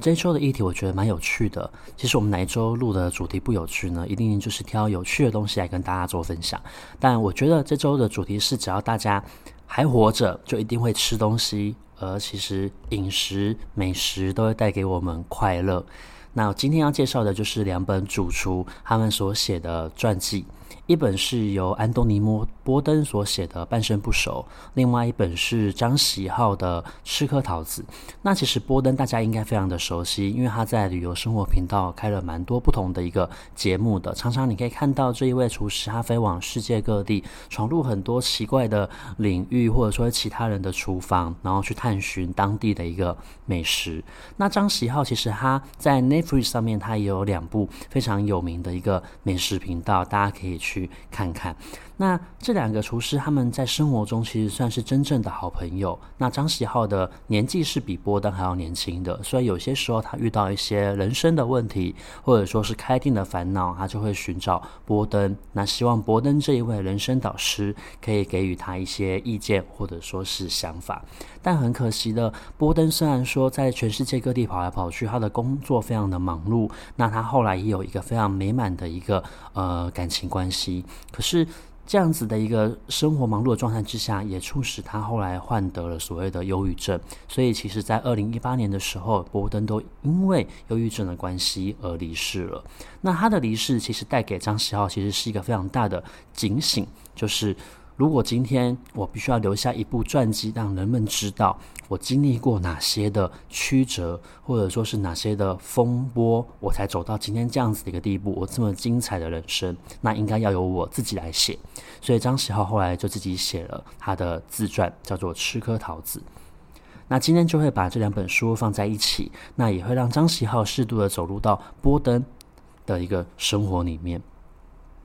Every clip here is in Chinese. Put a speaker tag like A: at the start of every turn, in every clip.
A: 这一周的议题我觉得蛮有趣的。其实我们哪一周录的主题不有趣呢？一定就是挑有趣的东西来跟大家做分享。但我觉得这周的主题是，只要大家还活着，就一定会吃东西。而其实饮食、美食都会带给我们快乐。那今天要介绍的就是两本主厨他们所写的传记。一本是由安东尼·波登所写的《半生不熟》，另外一本是张喜浩的《吃颗桃子》。那其实波登大家应该非常的熟悉，因为他在旅游生活频道开了蛮多不同的一个节目的。常常你可以看到这一位厨师，他飞往世界各地，闯入很多奇怪的领域，或者说其他人的厨房，然后去探寻当地的一个美食。那张喜浩其实他在 Netflix 上面，他也有两部非常有名的一个美食频道，大家可以去。去看看，那这两个厨师他们在生活中其实算是真正的好朋友。那张喜浩的年纪是比波登还要年轻的，所以有些时候他遇到一些人生的问题，或者说是开店的烦恼，他就会寻找波登。那希望波登这一位人生导师可以给予他一些意见或者说是想法。但很可惜的，波登虽然说在全世界各地跑来跑去，他的工作非常的忙碌，那他后来也有一个非常美满的一个呃感情关系。可是这样子的一个生活忙碌的状态之下，也促使他后来患得了所谓的忧郁症。所以，其实，在二零一八年的时候，伯登都因为忧郁症的关系而离世了。那他的离世，其实带给张喜浩其实是一个非常大的警醒，就是。如果今天我必须要留下一部传记，让人们知道我经历过哪些的曲折，或者说是哪些的风波，我才走到今天这样子的一个地步，我这么精彩的人生，那应该要由我自己来写。所以张喜浩后来就自己写了他的自传，叫做《吃颗桃子》。那今天就会把这两本书放在一起，那也会让张喜浩适度的走入到波登的一个生活里面。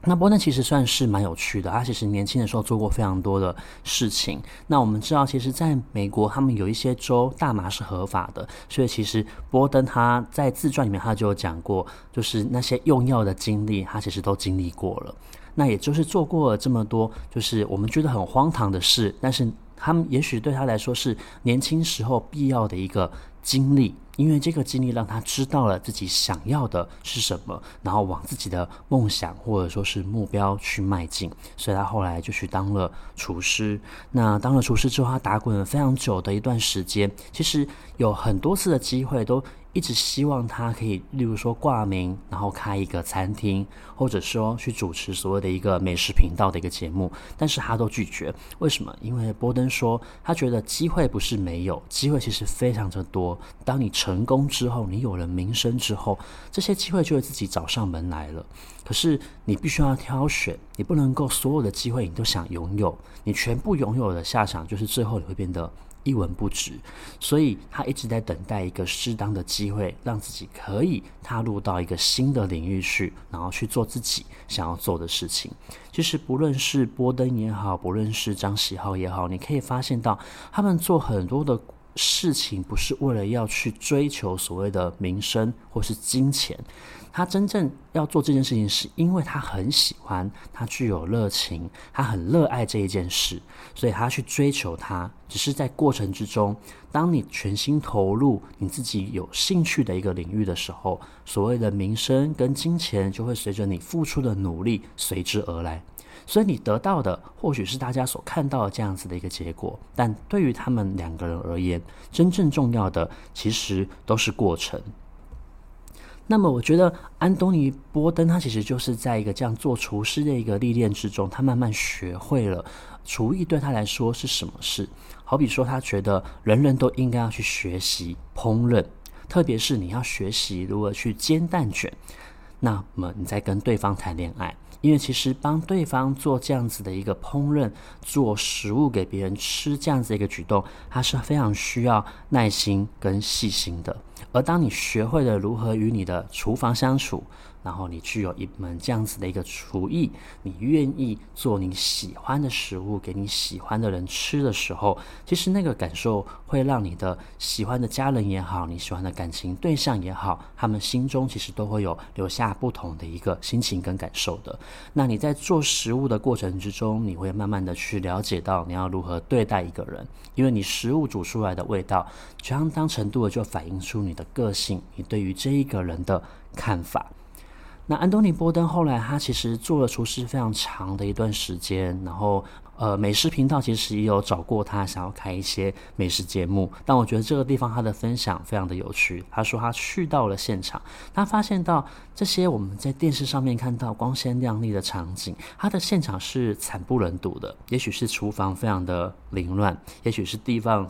A: 那波登其实算是蛮有趣的，他其实年轻的时候做过非常多的事情。那我们知道，其实在美国，他们有一些州大麻是合法的，所以其实波登他在自传里面他就有讲过，就是那些用药的经历，他其实都经历过了。那也就是做过了这么多，就是我们觉得很荒唐的事，但是他们也许对他来说是年轻时候必要的一个经历。因为这个经历让他知道了自己想要的是什么，然后往自己的梦想或者说是目标去迈进，所以他后来就去当了厨师。那当了厨师之后，他打滚了非常久的一段时间，其实有很多次的机会都。一直希望他可以，例如说挂名，然后开一个餐厅，或者说去主持所谓的一个美食频道的一个节目，但是他都拒绝。为什么？因为波登说，他觉得机会不是没有，机会其实非常的多。当你成功之后，你有了名声之后，这些机会就会自己找上门来了。可是你必须要挑选，你不能够所有的机会你都想拥有，你全部拥有的下场就是最后你会变得。一文不值，所以他一直在等待一个适当的机会，让自己可以踏入到一个新的领域去，然后去做自己想要做的事情。其实不论是波登也好，不论是张喜浩也好，你可以发现到他们做很多的事情，不是为了要去追求所谓的名声或是金钱。他真正要做这件事情，是因为他很喜欢，他具有热情，他很热爱这一件事，所以他去追求它。只是在过程之中，当你全心投入你自己有兴趣的一个领域的时候，所谓的名声跟金钱就会随着你付出的努力随之而来。所以你得到的或许是大家所看到的这样子的一个结果，但对于他们两个人而言，真正重要的其实都是过程。那么，我觉得安东尼·波登他其实就是在一个这样做厨师的一个历练之中，他慢慢学会了厨艺对他来说是什么事。好比说，他觉得人人都应该要去学习烹饪，特别是你要学习如何去煎蛋卷，那么你在跟对方谈恋爱。因为其实帮对方做这样子的一个烹饪，做食物给别人吃这样子一个举动，它是非常需要耐心跟细心的。而当你学会了如何与你的厨房相处，然后你具有一门这样子的一个厨艺，你愿意做你喜欢的食物给你喜欢的人吃的时候，其实那个感受会让你的喜欢的家人也好，你喜欢的感情对象也好，他们心中其实都会有留下不同的一个心情跟感受的。那你在做食物的过程之中，你会慢慢的去了解到你要如何对待一个人，因为你食物煮出来的味道，相当程度的就反映出你的个性，你对于这一个人的看法。那安东尼·波登后来，他其实做了厨师非常长的一段时间，然后呃，美食频道其实也有找过他，想要开一些美食节目。但我觉得这个地方他的分享非常的有趣。他说他去到了现场，他发现到这些我们在电视上面看到光鲜亮丽的场景，他的现场是惨不忍睹的。也许是厨房非常的凌乱，也许是地方。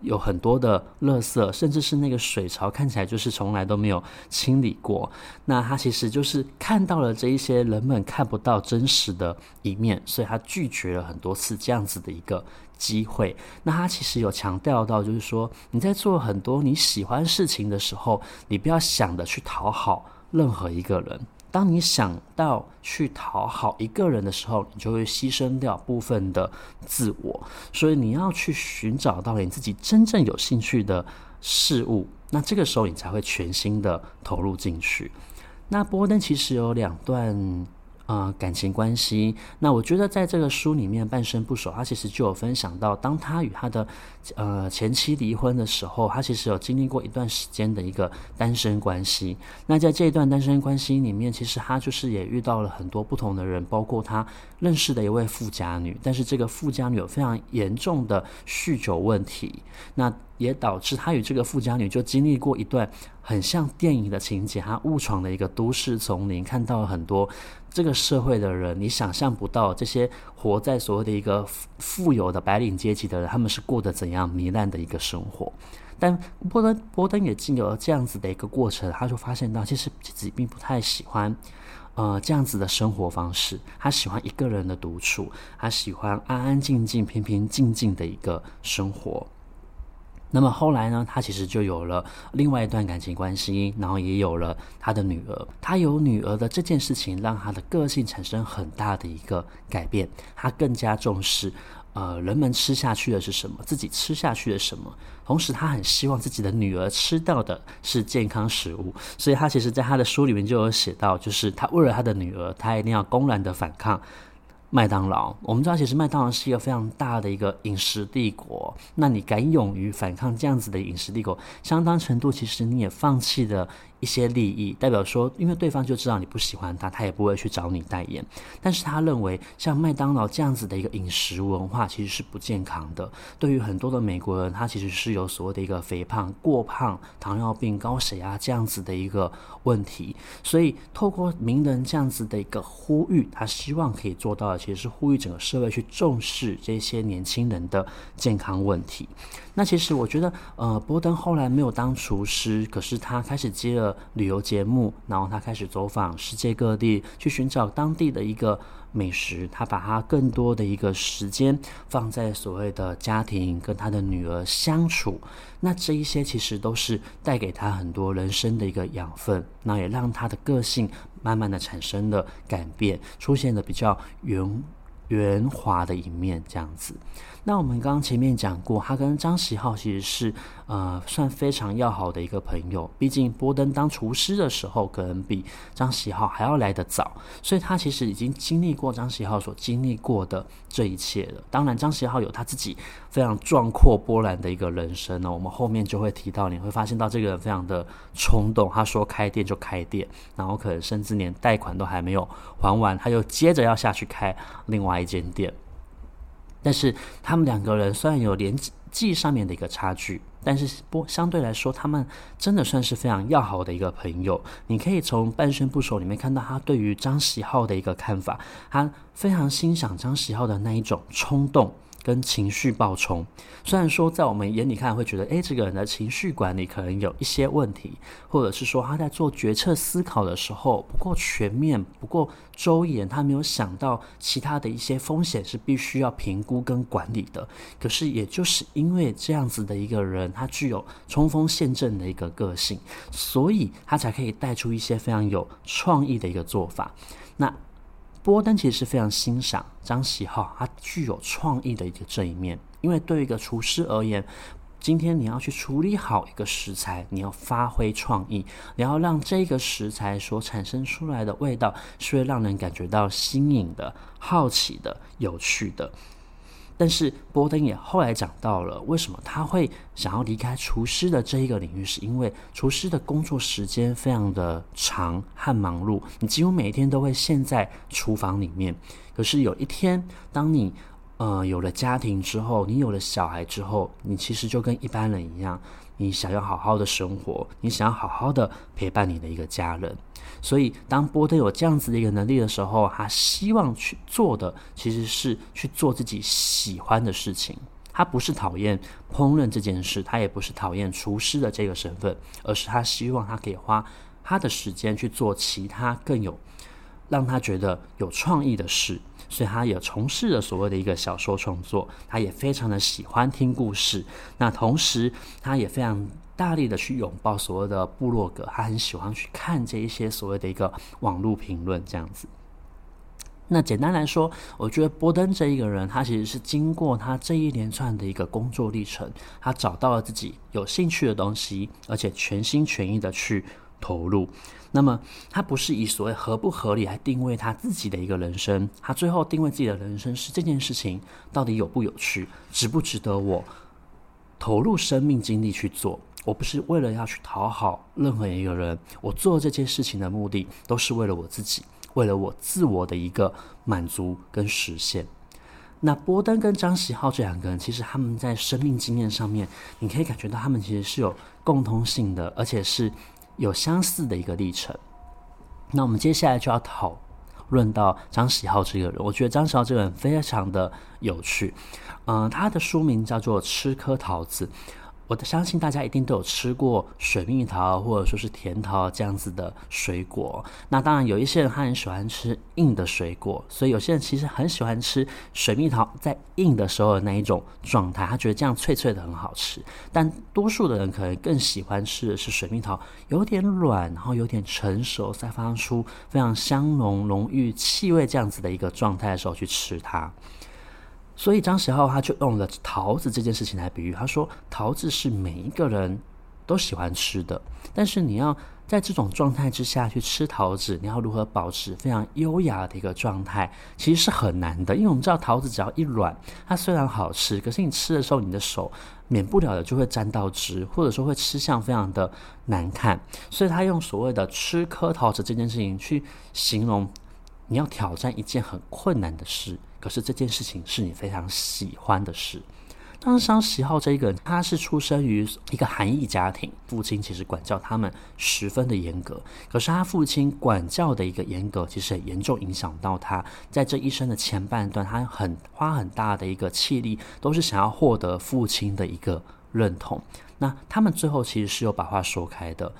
A: 有很多的垃圾，甚至是那个水槽看起来就是从来都没有清理过。那他其实就是看到了这一些人们看不到真实的一面，所以他拒绝了很多次这样子的一个机会。那他其实有强调到，就是说你在做很多你喜欢事情的时候，你不要想着去讨好任何一个人。当你想到去讨好一个人的时候，你就会牺牲掉部分的自我。所以你要去寻找到你自己真正有兴趣的事物，那这个时候你才会全心的投入进去。那波登其实有两段。呃，感情关系。那我觉得在这个书里面，《半生不熟》他其实就有分享到，当他与他的呃前妻离婚的时候，他其实有经历过一段时间的一个单身关系。那在这一段单身关系里面，其实他就是也遇到了很多不同的人，包括他认识的一位富家女，但是这个富家女有非常严重的酗酒问题。那也导致他与这个富家女就经历过一段很像电影的情节，他误闯了一个都市丛林，看到了很多这个社会的人，你想象不到这些活在所谓的一个富有的白领阶级的人，他们是过得怎样糜烂的一个生活。但波登波登也经由了这样子的一个过程，他就发现到其实自己并不太喜欢呃这样子的生活方式，他喜欢一个人的独处，他喜欢安安静静、平平静静的一个生活。那么后来呢，他其实就有了另外一段感情关系，然后也有了他的女儿。他有女儿的这件事情，让他的个性产生很大的一个改变。他更加重视，呃，人们吃下去的是什么，自己吃下去的什么。同时，他很希望自己的女儿吃到的是健康食物。所以他其实在他的书里面就有写到，就是他为了他的女儿，他一定要公然的反抗。麦当劳，我们知道，其实麦当劳是一个非常大的一个饮食帝国。那你敢勇于反抗这样子的饮食帝国，相当程度其实你也放弃了一些利益，代表说，因为对方就知道你不喜欢他，他也不会去找你代言。但是他认为，像麦当劳这样子的一个饮食文化，其实是不健康的。对于很多的美国人，他其实是有所谓的一个肥胖、过胖、糖尿病、高血压这样子的一个问题。所以，透过名人这样子的一个呼吁，他希望可以做到的，其实是呼吁整个社会去重视这些年轻人的健康问题。那其实我觉得，呃，波登后来没有当厨师，可是他开始接了旅游节目，然后他开始走访世界各地，去寻找当地的一个美食。他把他更多的一个时间放在所谓的家庭，跟他的女儿相处。那这一些其实都是带给他很多人生的一个养分，那也让他的个性慢慢的产生了改变，出现了比较圆圆滑的一面，这样子。那我们刚刚前面讲过，他跟张喜浩其实是呃算非常要好的一个朋友。毕竟波登当厨师的时候，可能比张喜浩还要来得早，所以他其实已经经历过张喜浩所经历过的这一切了。当然，张喜浩有他自己非常壮阔波澜的一个人生呢。我们后面就会提到，你会发现到这个人非常的冲动，他说开店就开店，然后可能甚至连贷款都还没有还完，他又接着要下去开另外一间店。但是他们两个人虽然有年纪上面的一个差距，但是不相对来说，他们真的算是非常要好的一个朋友。你可以从《半生不熟》里面看到他对于张喜浩的一个看法，他非常欣赏张喜浩的那一种冲动跟情绪暴冲。虽然说在我们眼里看会觉得，诶，这个人的情绪管理可能有一些问题，或者是说他在做决策思考的时候不够全面、不够周延，他没有想到其他的一些风险是必须要评估跟管理的。可是也就是因为这样子的一个人，他具有冲锋陷阵的一个个性，所以他才可以带出一些非常有创意的一个做法。那波登其实是非常欣赏张喜浩，他具有创意的一个这一面。因为对于一个厨师而言，今天你要去处理好一个食材，你要发挥创意，你要让这个食材所产生出来的味道是会让人感觉到新颖的、好奇的、有趣的。但是波登也后来讲到了，为什么他会想要离开厨师的这一个领域，是因为厨师的工作时间非常的长和忙碌，你几乎每一天都会陷在厨房里面。可是有一天，当你呃有了家庭之后，你有了小孩之后，你其实就跟一般人一样，你想要好好的生活，你想要好好的陪伴你的一个家人。所以，当波特有这样子的一个能力的时候，他希望去做的其实是去做自己喜欢的事情。他不是讨厌烹饪这件事，他也不是讨厌厨师的这个身份，而是他希望他可以花他的时间去做其他更有让他觉得有创意的事。所以，他也从事了所谓的一个小说创作。他也非常的喜欢听故事。那同时，他也非常。大力的去拥抱所谓的部落格，他很喜欢去看这一些所谓的一个网络评论这样子。那简单来说，我觉得波登这一个人，他其实是经过他这一连串的一个工作历程，他找到了自己有兴趣的东西，而且全心全意的去投入。那么，他不是以所谓合不合理来定位他自己的一个人生，他最后定位自己的人生是这件事情到底有不有趣，值不值得我投入生命精力去做。我不是为了要去讨好任何一个人，我做这件事情的目的都是为了我自己，为了我自我的一个满足跟实现。那波登跟张喜浩这两个人，其实他们在生命经验上面，你可以感觉到他们其实是有共通性的，而且是有相似的一个历程。那我们接下来就要讨论到张喜好这个人，我觉得张喜好这个人非常的有趣。嗯、他的书名叫做《吃颗桃子》。我相信大家一定都有吃过水蜜桃或者说是甜桃这样子的水果。那当然有一些人他很喜欢吃硬的水果，所以有些人其实很喜欢吃水蜜桃在硬的时候的那一种状态，他觉得这样脆脆的很好吃。但多数的人可能更喜欢吃的是水蜜桃有点软，然后有点成熟，散发出非常香浓浓郁气味这样子的一个状态的时候去吃它。所以张喜浩他就用了桃子这件事情来比喻，他说桃子是每一个人都喜欢吃的，但是你要在这种状态之下去吃桃子，你要如何保持非常优雅的一个状态，其实是很难的。因为我们知道桃子只要一软，它虽然好吃，可是你吃的时候你的手免不了的就会沾到汁，或者说会吃相非常的难看。所以他用所谓的吃颗桃子这件事情去形容你要挑战一件很困难的事。可是这件事情是你非常喜欢的事。当时张喜浩这一个人，他是出生于一个韩裔家庭，父亲其实管教他们十分的严格。可是他父亲管教的一个严格，其实很严重影响到他在这一生的前半段，他很花很大的一个气力，都是想要获得父亲的一个认同。那他们最后其实是有把话说开的。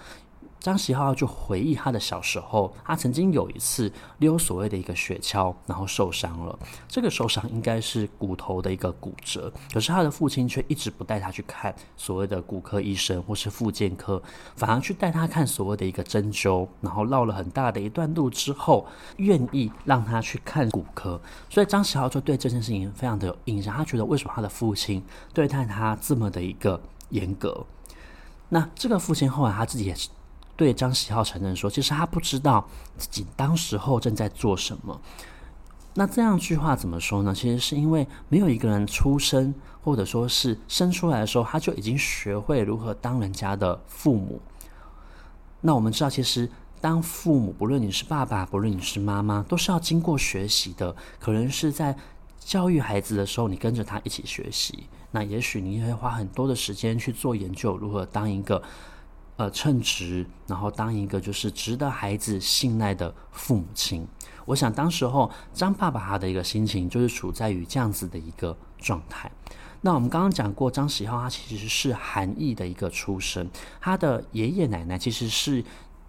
A: 张喜浩就回忆他的小时候，他曾经有一次溜所谓的一个雪橇，然后受伤了。这个受伤应该是骨头的一个骨折，可是他的父亲却一直不带他去看所谓的骨科医生或是复健科，反而去带他看所谓的一个针灸，然后绕了很大的一段路之后，愿意让他去看骨科。所以张喜浩就对这件事情非常的有印象，他觉得为什么他的父亲对待他这么的一个严格？那这个父亲后来他自己也是。对张喜浩承认说，其实他不知道自己当时候正在做什么。那这样句话怎么说呢？其实是因为没有一个人出生，或者说是生出来的时候，他就已经学会如何当人家的父母。那我们知道，其实当父母，不论你是爸爸，不论你是妈妈，都是要经过学习的。可能是在教育孩子的时候，你跟着他一起学习。那也许你会花很多的时间去做研究，如何当一个。呃称职，然后当一个就是值得孩子信赖的父母亲。我想当时候张爸爸他的一个心情就是处在于这样子的一个状态。那我们刚刚讲过，张喜浩他其实是韩裔的一个出身，他的爷爷奶奶其实是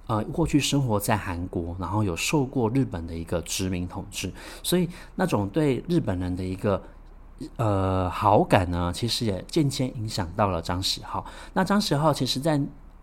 A: 呃过去生活在韩国，然后有受过日本的一个殖民统治，所以那种对日本人的一个呃好感呢，其实也渐渐影响到了张喜浩。那张喜浩其实在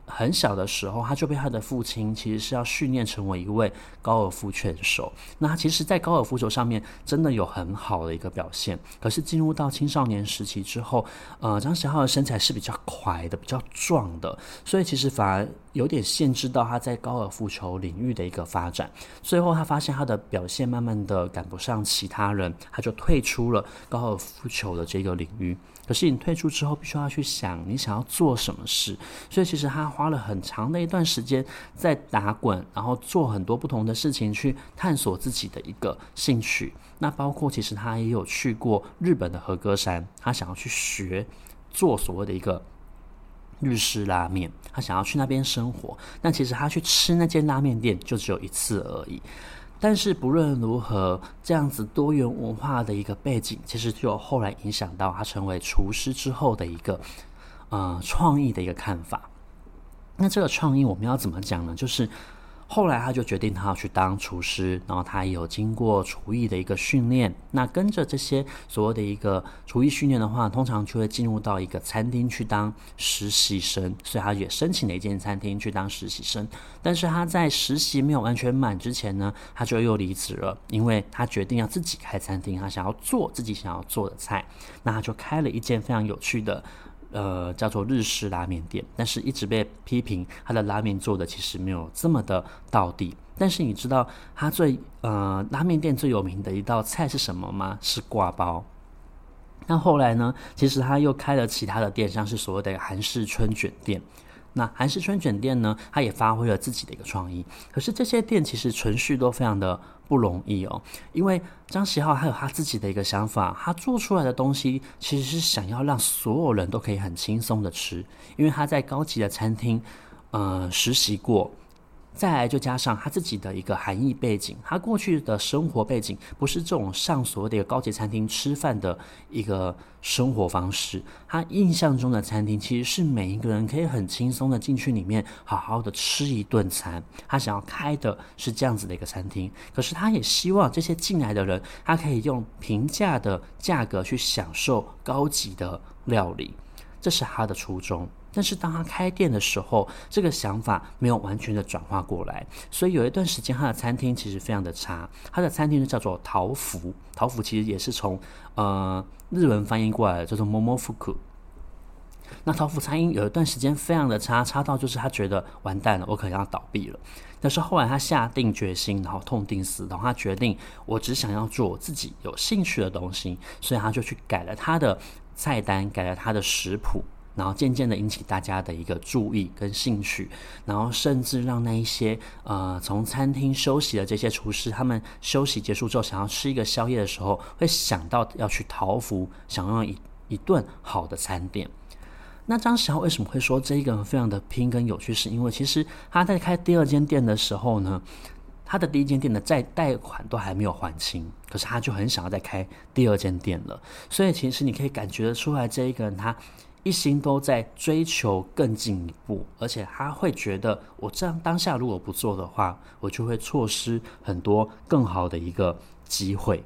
A: 很小的时候，他就被他的父亲其实是要训练成为一位高尔夫拳手。那他其实，在高尔夫球上面真的有很好的一个表现。可是进入到青少年时期之后，呃，张小浩的身材是比较快的、比较壮的，所以其实反而有点限制到他在高尔夫球领域的一个发展。最后，他发现他的表现慢慢的赶不上其他人，他就退出了高尔夫球的这个领域。可是你退出之后，必须要去想你想要做什么事，所以其实他花了很长的一段时间在打滚，然后做很多不同的事情去探索自己的一个兴趣。那包括其实他也有去过日本的和歌山，他想要去学做所谓的一个日式拉面，他想要去那边生活。但其实他去吃那间拉面店就只有一次而已。但是不论如何，这样子多元文化的一个背景，其实就后来影响到他成为厨师之后的一个呃创意的一个看法。那这个创意我们要怎么讲呢？就是。后来他就决定他要去当厨师，然后他也有经过厨艺的一个训练。那跟着这些所谓的一个厨艺训练的话，通常就会进入到一个餐厅去当实习生。所以他也申请了一间餐厅去当实习生。但是他在实习没有完全满之前呢，他就又离职了，因为他决定要自己开餐厅，他想要做自己想要做的菜。那他就开了一间非常有趣的。呃，叫做日式拉面店，但是一直被批评他的拉面做的其实没有这么的到底。但是你知道他最呃拉面店最有名的一道菜是什么吗？是挂包。那后来呢，其实他又开了其他的店，像是所谓的韩式春卷店。那韩式春卷店呢，他也发挥了自己的一个创意。可是这些店其实存续都非常的不容易哦，因为张喜浩他有他自己的一个想法，他做出来的东西其实是想要让所有人都可以很轻松的吃，因为他在高级的餐厅，呃，实习过。再来就加上他自己的一个含义背景，他过去的生活背景不是这种上所谓的一个高级餐厅吃饭的一个生活方式。他印象中的餐厅其实是每一个人可以很轻松的进去里面好好的吃一顿餐。他想要开的是这样子的一个餐厅，可是他也希望这些进来的人，他可以用平价的价格去享受高级的料理，这是他的初衷。但是当他开店的时候，这个想法没有完全的转化过来，所以有一段时间他的餐厅其实非常的差。他的餐厅就叫做桃福，桃福其实也是从呃日文翻译过来的，叫做 Momofuku。那桃福餐饮有一段时间非常的差，差到就是他觉得完蛋了，我可能要倒闭了。但是后来他下定决心，然后痛定思痛，他决定我只想要做我自己有兴趣的东西，所以他就去改了他的菜单，改了他的食谱。然后渐渐的引起大家的一个注意跟兴趣，然后甚至让那一些呃从餐厅休息的这些厨师，他们休息结束之后想要吃一个宵夜的时候，会想到要去桃福享用一一顿好的餐点。那张喜浩为什么会说这一个非常的拼跟有趣？是因为其实他在开第二间店的时候呢，他的第一间店的债贷款都还没有还清，可是他就很想要再开第二间店了。所以其实你可以感觉得出来，这一个人他。一心都在追求更进一步，而且他会觉得，我这样当下如果不做的话，我就会错失很多更好的一个机会。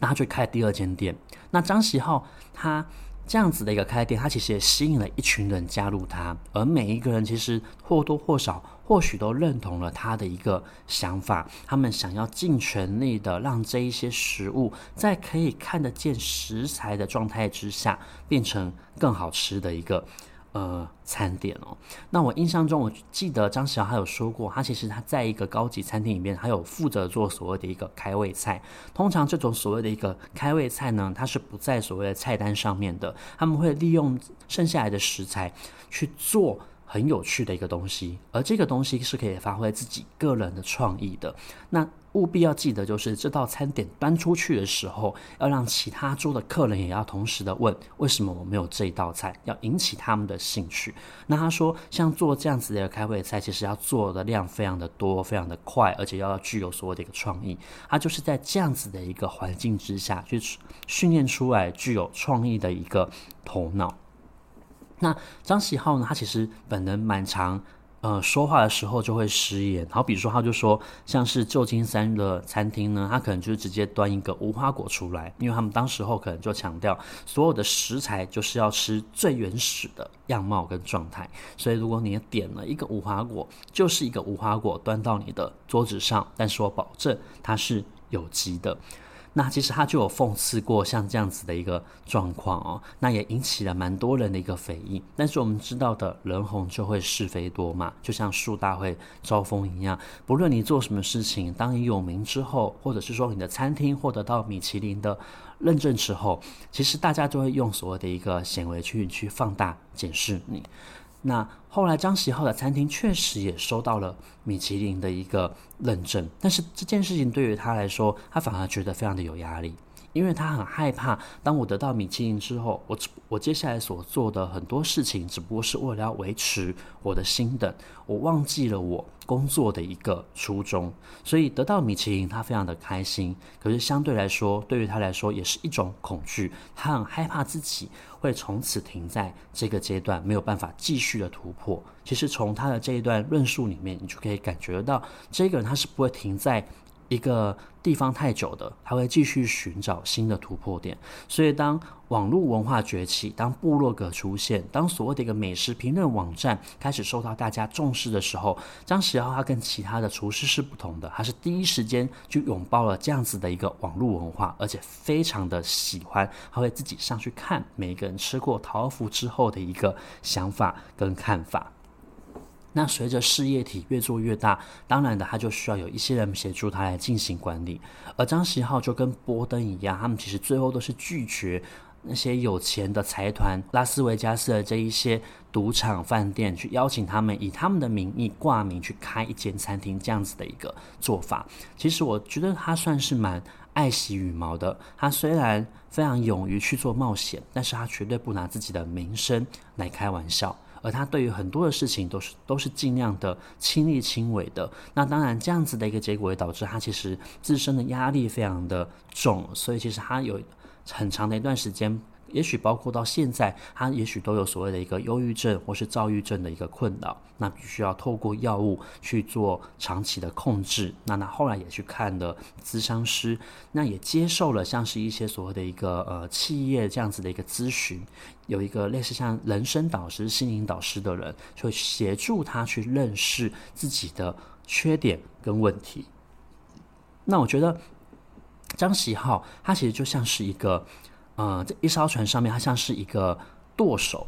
A: 那他就开第二间店。那张喜浩他。这样子的一个开店，他其实也吸引了一群人加入他，而每一个人其实或多或少，或许都认同了他的一个想法。他们想要尽全力的让这一些食物，在可以看得见食材的状态之下，变成更好吃的一个。呃，餐点哦，那我印象中，我记得张小还有说过，他其实他在一个高级餐厅里面，还有负责做所谓的一个开胃菜。通常这种所谓的一个开胃菜呢，它是不在所谓的菜单上面的，他们会利用剩下来的食材去做很有趣的一个东西，而这个东西是可以发挥自己个人的创意的。那务必要记得，就是这道餐点端出去的时候，要让其他桌的客人也要同时的问，为什么我没有这一道菜，要引起他们的兴趣。那他说，像做这样子的开胃菜，其实要做的量非常的多，非常的快，而且要具有所谓的一个创意。他就是在这样子的一个环境之下去训练出来具有创意的一个头脑。那张喜浩呢，他其实本人蛮常。呃，说话的时候就会失言。好，比如说，他就说，像是旧金山的餐厅呢，他可能就直接端一个无花果出来，因为他们当时候可能就强调，所有的食材就是要吃最原始的样貌跟状态。所以，如果你点了一个无花果，就是一个无花果端到你的桌子上，但是我保证它是有机的。那其实他就有讽刺过像这样子的一个状况哦，那也引起了蛮多人的一个非议。但是我们知道的人红就会是非多嘛，就像树大会招风一样，不论你做什么事情，当你有名之后，或者是说你的餐厅获得到米其林的认证之后，其实大家都会用所谓的一个显微镜去放大检视你。那后来张喜浩的餐厅确实也收到了米其林的一个认证，但是这件事情对于他来说，他反而觉得非常的有压力。因为他很害怕，当我得到米其林之后，我我接下来所做的很多事情，只不过是为了要维持我的心等，我忘记了我工作的一个初衷。所以得到米其林，他非常的开心。可是相对来说，对于他来说也是一种恐惧。他很害怕自己会从此停在这个阶段，没有办法继续的突破。其实从他的这一段论述里面，你就可以感觉得到，这个人他是不会停在。一个地方太久的，他会继续寻找新的突破点。所以，当网络文化崛起，当部落格出现，当所谓的一个美食评论网站开始受到大家重视的时候，张喜浩他跟其他的厨师是不同的，他是第一时间就拥抱了这样子的一个网络文化，而且非常的喜欢，他会自己上去看每一个人吃过桃福之后的一个想法跟看法。那随着事业体越做越大，当然的，他就需要有一些人协助他来进行管理。而张喜浩就跟波登一样，他们其实最后都是拒绝那些有钱的财团、拉斯维加斯的这一些赌场、饭店去邀请他们，以他们的名义挂名去开一间餐厅，这样子的一个做法。其实我觉得他算是蛮爱惜羽毛的。他虽然非常勇于去做冒险，但是他绝对不拿自己的名声来开玩笑。而他对于很多的事情都是都是尽量的亲力亲为的，那当然这样子的一个结果也导致他其实自身的压力非常的重，所以其实他有很长的一段时间。也许包括到现在，他也许都有所谓的一个忧郁症或是躁郁症的一个困扰，那必须要透过药物去做长期的控制。那他后来也去看了咨商师，那也接受了像是一些所谓的一个呃企业这样子的一个咨询，有一个类似像人生导师、心灵导师的人，就协助他去认识自己的缺点跟问题。那我觉得张喜浩他其实就像是一个。呃，这一艘船上面，他像是一个舵手，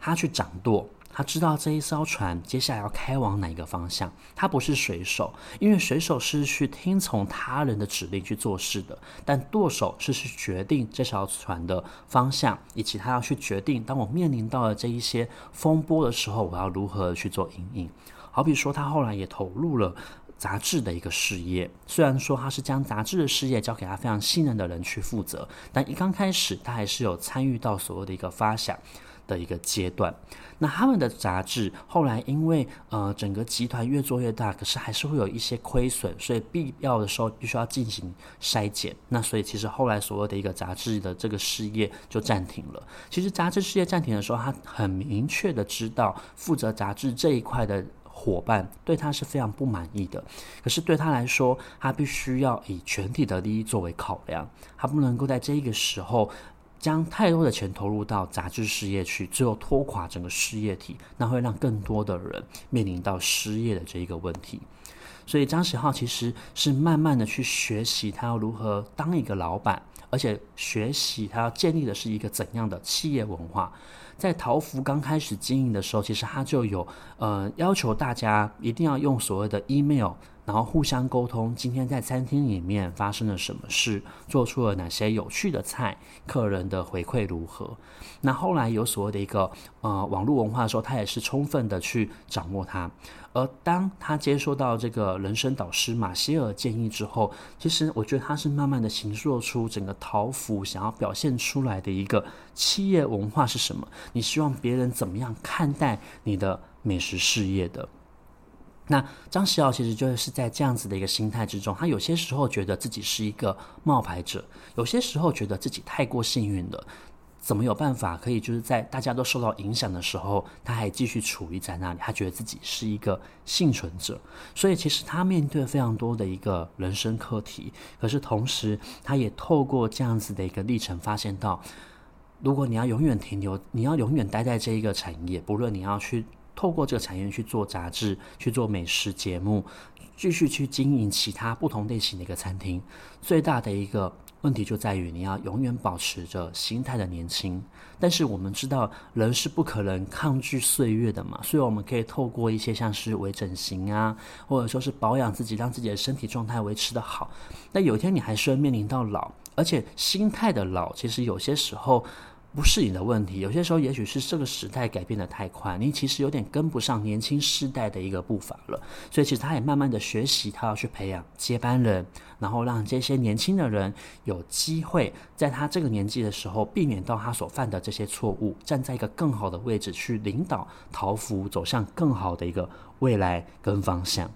A: 他去掌舵，他知道这一艘船接下来要开往哪个方向。他不是水手，因为水手是去听从他人的指令去做事的，但舵手是去决定这艘船的方向，以及他要去决定，当我面临到了这一些风波的时候，我要如何去做因应。好比说，他后来也投入了。杂志的一个事业，虽然说他是将杂志的事业交给他非常信任的人去负责，但一刚开始他还是有参与到所谓的一个发想的一个阶段。那他们的杂志后来因为呃整个集团越做越大，可是还是会有一些亏损，所以必要的时候必须要进行筛减。那所以其实后来所谓的一个杂志的这个事业就暂停了。其实杂志事业暂停的时候，他很明确的知道负责杂志这一块的。伙伴对他是非常不满意的，可是对他来说，他必须要以全体的利益作为考量，他不能够在这个时候将太多的钱投入到杂志事业去，最后拖垮整个事业体，那会让更多的人面临到失业的这一个问题。所以张喜浩其实是慢慢的去学习他要如何当一个老板，而且学习他要建立的是一个怎样的企业文化。在桃福刚开始经营的时候，其实他就有呃要求大家一定要用所谓的 email，然后互相沟通，今天在餐厅里面发生了什么事，做出了哪些有趣的菜，客人的回馈如何。那后来有所谓的一个呃网络文化的时候，他也是充分的去掌握它。而当他接受到这个人生导师马歇尔建议之后，其实我觉得他是慢慢的形塑出整个陶福想要表现出来的一个企业文化是什么？你希望别人怎么样看待你的美食事业的？那张喜豪其实就是在这样子的一个心态之中，他有些时候觉得自己是一个冒牌者，有些时候觉得自己太过幸运了。怎么有办法可以就是在大家都受到影响的时候，他还继续处于在那里？他觉得自己是一个幸存者，所以其实他面对非常多的一个人生课题。可是同时，他也透过这样子的一个历程，发现到，如果你要永远停留，你要永远待在这一个产业，不论你要去透过这个产业去做杂志、去做美食节目，继续去经营其他不同类型的一个餐厅，最大的一个。问题就在于你要永远保持着心态的年轻，但是我们知道人是不可能抗拒岁月的嘛，所以我们可以透过一些像是微整形啊，或者说是保养自己，让自己的身体状态维持得好。那有一天你还是会面临到老，而且心态的老，其实有些时候。不是你的问题，有些时候也许是这个时代改变的太快，你其实有点跟不上年轻世代的一个步伐了。所以其实他也慢慢的学习，他要去培养接班人，然后让这些年轻的人有机会在他这个年纪的时候，避免到他所犯的这些错误，站在一个更好的位置去领导桃福走向更好的一个未来跟方向。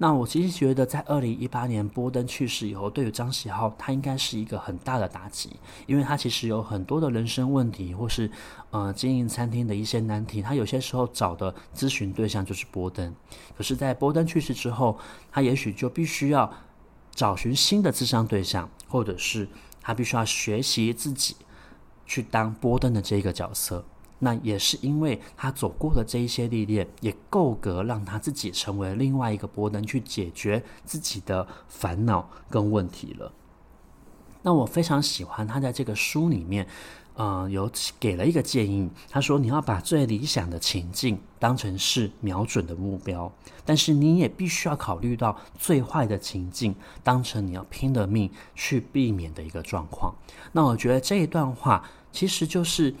A: 那我其实觉得，在二零一八年波登去世以后，对于张喜浩他应该是一个很大的打击，因为他其实有很多的人生问题，或是呃经营餐厅的一些难题，他有些时候找的咨询对象就是波登。可是，在波登去世之后，他也许就必须要找寻新的咨商对象，或者是他必须要学习自己去当波登的这个角色。那也是因为他走过的这一些历练，也够格让他自己成为另外一个波登，去解决自己的烦恼跟问题了。那我非常喜欢他在这个书里面，呃，有给了一个建议。他说：“你要把最理想的情境当成是瞄准的目标，但是你也必须要考虑到最坏的情境，当成你要拼了命去避免的一个状况。”那我觉得这一段话其实就是。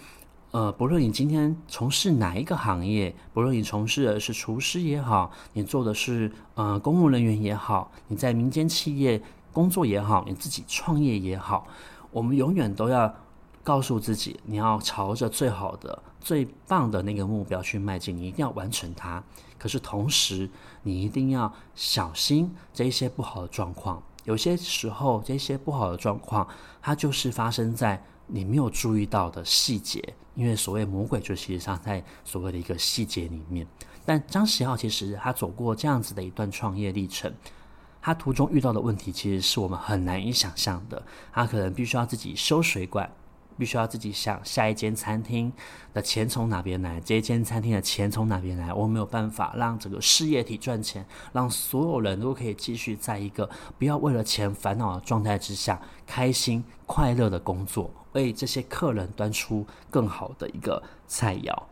A: 呃，不论你今天从事哪一个行业，不论你从事的是厨师也好，你做的是呃公务人员也好，你在民间企业工作也好，你自己创业也好，我们永远都要告诉自己，你要朝着最好的、最棒的那个目标去迈进，你一定要完成它。可是同时，你一定要小心这一些不好的状况。有些时候，这些不好的状况，它就是发生在你没有注意到的细节。因为所谓魔鬼，就其实上在所谓的一个细节里面。但张喜浩其实他走过这样子的一段创业历程，他途中遇到的问题其实是我们很难以想象的。他可能必须要自己修水管，必须要自己想下一间餐厅的钱从哪边来，这一间餐厅的钱从哪边来。我没有办法让整个事业体赚钱，让所有人都可以继续在一个不要为了钱烦恼的状态之下，开心快乐的工作。为这些客人端出更好的一个菜肴。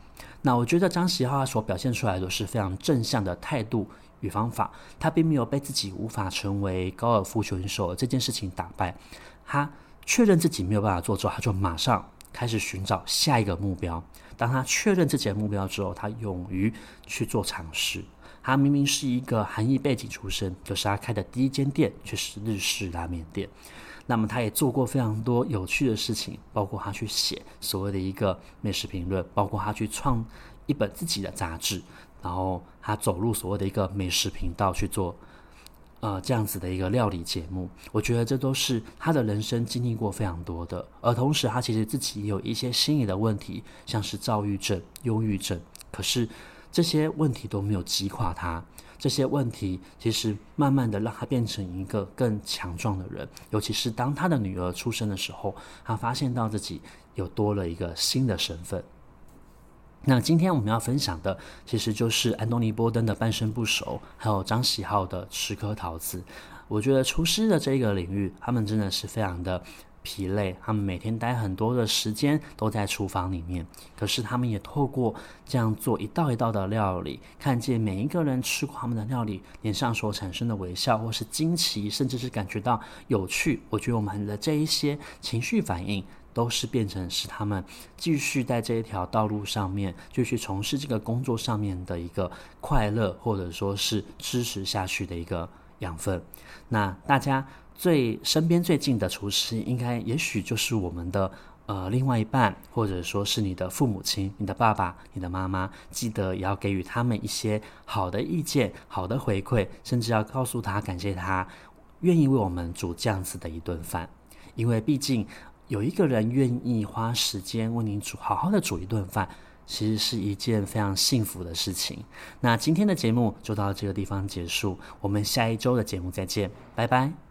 A: 那我觉得张喜浩所表现出来的是非常正向的态度与方法。他并没有被自己无法成为高尔夫球手这件事情打败。他确认自己没有办法做之后，他就马上开始寻找下一个目标。当他确认自己的目标之后，他勇于去做尝试。他明明是一个韩裔背景出身，可是他开的第一间店却是日式拉面店。那么他也做过非常多有趣的事情，包括他去写所谓的一个美食评论，包括他去创一本自己的杂志，然后他走入所谓的一个美食频道去做，呃，这样子的一个料理节目。我觉得这都是他的人生经历过非常多的，而同时他其实自己也有一些心理的问题，像是躁郁症、忧郁症，可是这些问题都没有击垮他。这些问题其实慢慢的让他变成一个更强壮的人，尤其是当他的女儿出生的时候，他发现到自己又多了一个新的身份。那今天我们要分享的，其实就是安东尼·波登的《半生不熟》，还有张喜浩的《十颗桃子》。我觉得厨师的这个领域，他们真的是非常的疲累，他们每天待很多的时间都在厨房里面，可是他们也透过这样做一道一道的料理，看见每一个人吃过他们的料理脸上所产生的微笑，或是惊奇，甚至是感觉到有趣。我觉得我们的这一些情绪反应，都是变成是他们继续在这一条道路上面继续从事这个工作上面的一个快乐，或者说是支持下去的一个养分。那大家。最身边最近的厨师，应该也许就是我们的呃另外一半，或者说是你的父母亲、你的爸爸、你的妈妈。记得也要给予他们一些好的意见、好的回馈，甚至要告诉他感谢他愿意为我们煮这样子的一顿饭。因为毕竟有一个人愿意花时间为你煮，好好的煮一顿饭，其实是一件非常幸福的事情。那今天的节目就到这个地方结束，我们下一周的节目再见，拜拜。